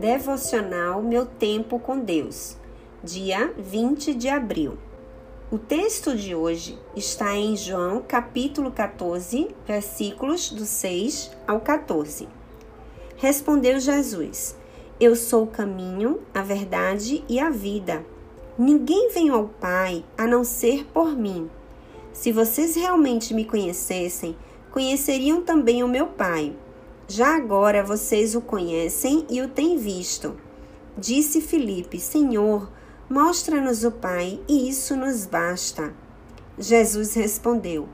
Devocional Meu Tempo com Deus, dia 20 de abril. O texto de hoje está em João capítulo 14, versículos do 6 ao 14. Respondeu Jesus: Eu sou o caminho, a verdade e a vida. Ninguém vem ao Pai a não ser por mim. Se vocês realmente me conhecessem, conheceriam também o meu Pai. Já agora vocês o conhecem e o têm visto. Disse Filipe: Senhor, mostra-nos o Pai, e isso nos basta. Jesus respondeu: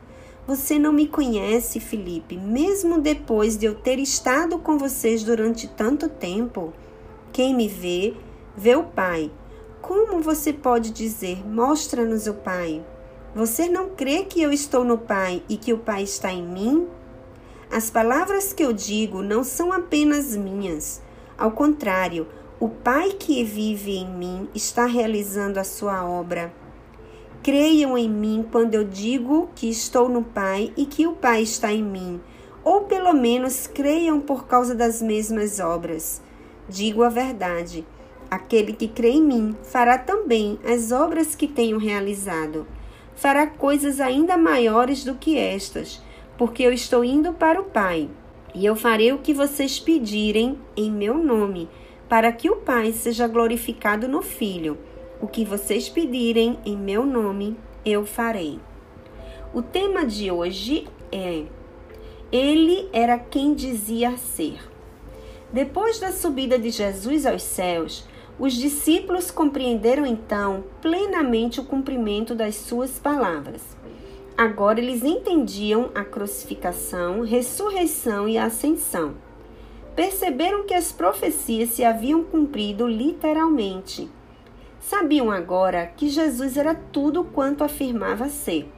Você não me conhece, Filipe, mesmo depois de eu ter estado com vocês durante tanto tempo. Quem me vê, vê o Pai. Como você pode dizer: Mostra-nos o Pai? Você não crê que eu estou no Pai e que o Pai está em mim? As palavras que eu digo não são apenas minhas. Ao contrário, o Pai que vive em mim está realizando a sua obra. Creiam em mim quando eu digo que estou no Pai e que o Pai está em mim, ou pelo menos creiam por causa das mesmas obras. Digo a verdade: aquele que crê em mim fará também as obras que tenho realizado. Fará coisas ainda maiores do que estas porque eu estou indo para o Pai. E eu farei o que vocês pedirem em meu nome, para que o Pai seja glorificado no Filho. O que vocês pedirem em meu nome, eu farei. O tema de hoje é: Ele era quem dizia ser. Depois da subida de Jesus aos céus, os discípulos compreenderam então plenamente o cumprimento das suas palavras. Agora eles entendiam a crucificação, ressurreição e ascensão. Perceberam que as profecias se haviam cumprido literalmente. Sabiam agora que Jesus era tudo quanto afirmava ser.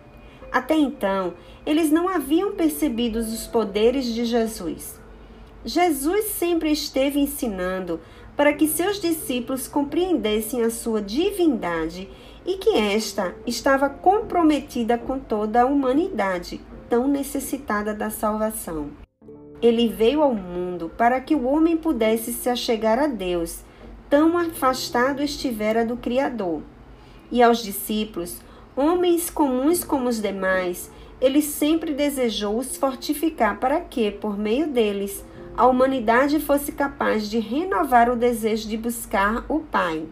Até então, eles não haviam percebido os poderes de Jesus. Jesus sempre esteve ensinando para que seus discípulos compreendessem a sua divindade e que esta estava comprometida com toda a humanidade, tão necessitada da salvação. Ele veio ao mundo para que o homem pudesse se achegar a Deus, tão afastado estivera do Criador. E aos discípulos, homens comuns como os demais, ele sempre desejou os fortificar para que, por meio deles, a humanidade fosse capaz de renovar o desejo de buscar o Pai.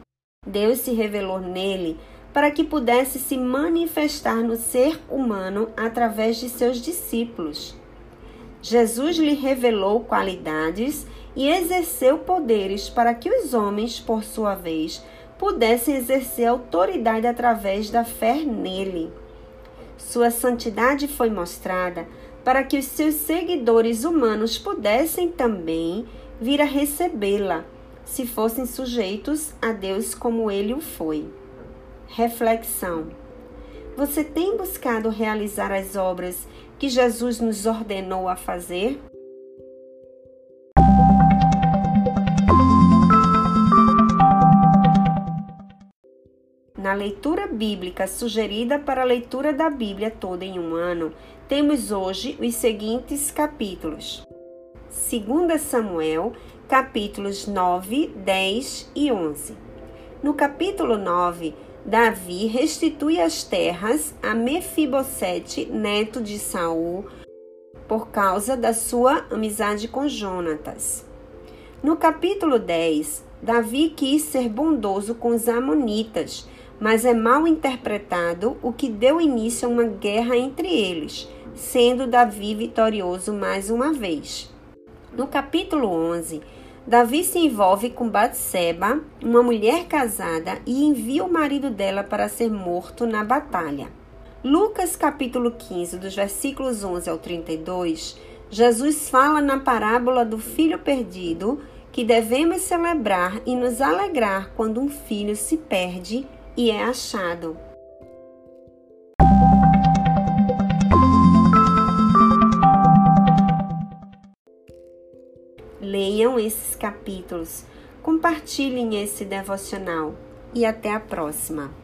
Deus se revelou nele para que pudesse se manifestar no ser humano através de seus discípulos. Jesus lhe revelou qualidades e exerceu poderes para que os homens, por sua vez, pudessem exercer autoridade através da fé nele. Sua santidade foi mostrada para que os seus seguidores humanos pudessem também vir a recebê-la, se fossem sujeitos a Deus como ele o foi. Reflexão: Você tem buscado realizar as obras que Jesus nos ordenou a fazer? Na leitura bíblica sugerida para a leitura da Bíblia toda em um ano, temos hoje os seguintes capítulos: 2 Samuel, capítulos 9, 10 e 11. No capítulo 9, Davi restitui as terras a Mefibosete, neto de Saul, por causa da sua amizade com Jonatas. No capítulo 10, Davi quis ser bondoso com os amonitas, mas é mal interpretado o que deu início a uma guerra entre eles, sendo Davi vitorioso mais uma vez. No capítulo 11, Davi se envolve com Batseba, uma mulher casada, e envia o marido dela para ser morto na batalha. Lucas capítulo 15, dos versículos 11 ao 32, Jesus fala na parábola do filho perdido que devemos celebrar e nos alegrar quando um filho se perde e é achado. Leiam esses capítulos, compartilhem esse devocional e até a próxima.